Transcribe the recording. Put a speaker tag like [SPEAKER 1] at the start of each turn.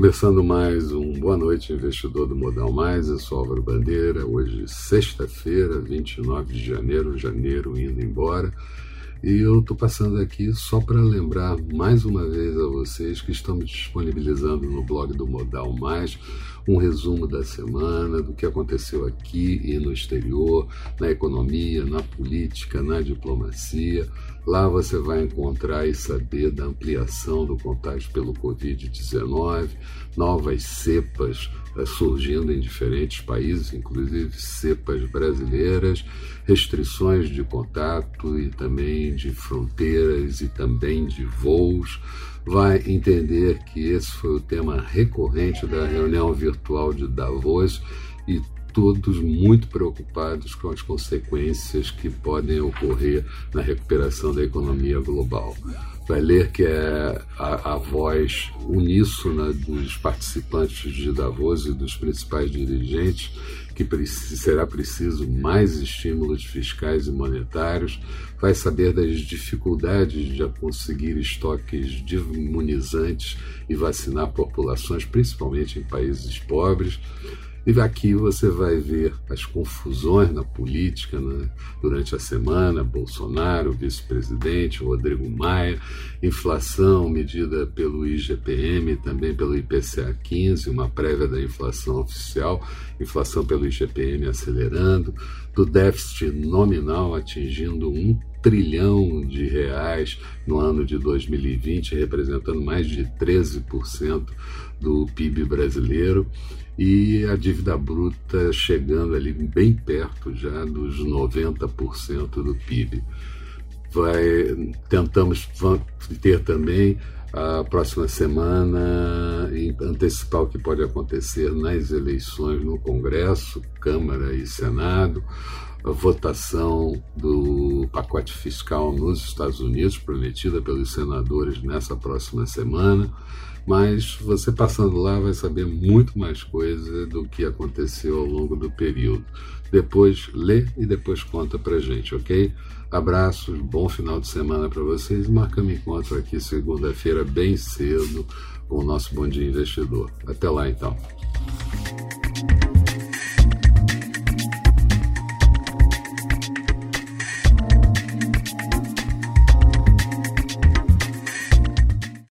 [SPEAKER 1] Começando mais um Boa Noite Investidor do Modal Mais, eu sou Álvaro Bandeira, hoje sexta-feira, 29 de janeiro, janeiro indo embora. E eu estou passando aqui só para lembrar mais uma vez a vocês que estamos disponibilizando no blog do Modal Mais um resumo da semana, do que aconteceu aqui e no exterior, na economia, na política, na diplomacia. Lá você vai encontrar e saber da ampliação do contágio pelo Covid-19, novas cepas eh, surgindo em diferentes países, inclusive cepas brasileiras, restrições de contato e também de fronteiras e também de voos vai entender que esse foi o tema recorrente da reunião virtual de Davos e todos muito preocupados com as consequências que podem ocorrer na recuperação da economia global. Vai ler que é a, a voz uníssona dos participantes de Davos e dos principais dirigentes que será preciso mais estímulos fiscais e monetários, vai saber das dificuldades de conseguir estoques de imunizantes e vacinar populações, principalmente em países pobres e aqui você vai ver as confusões na política né? durante a semana: Bolsonaro, vice-presidente, Rodrigo Maia, inflação medida pelo IGPM, também pelo IPCA 15, uma prévia da inflação oficial, inflação pelo IGPM acelerando, do déficit nominal atingindo um trilhão de reais no ano de 2020, representando mais de 13% do PIB brasileiro e a dívida bruta chegando ali bem perto já dos 90% do PIB. Vai, tentamos ter também a próxima semana e antecipar o que pode acontecer nas eleições no Congresso, Câmara e Senado, a votação do pacote fiscal nos Estados Unidos, prometida pelos senadores nessa próxima semana mas você passando lá vai saber muito mais coisa do que aconteceu ao longo do período. Depois lê e depois conta pra gente, ok? Abraços, bom final de semana para vocês marcamos encontro aqui segunda-feira bem cedo com o nosso Bom Dia Investidor. Até lá então.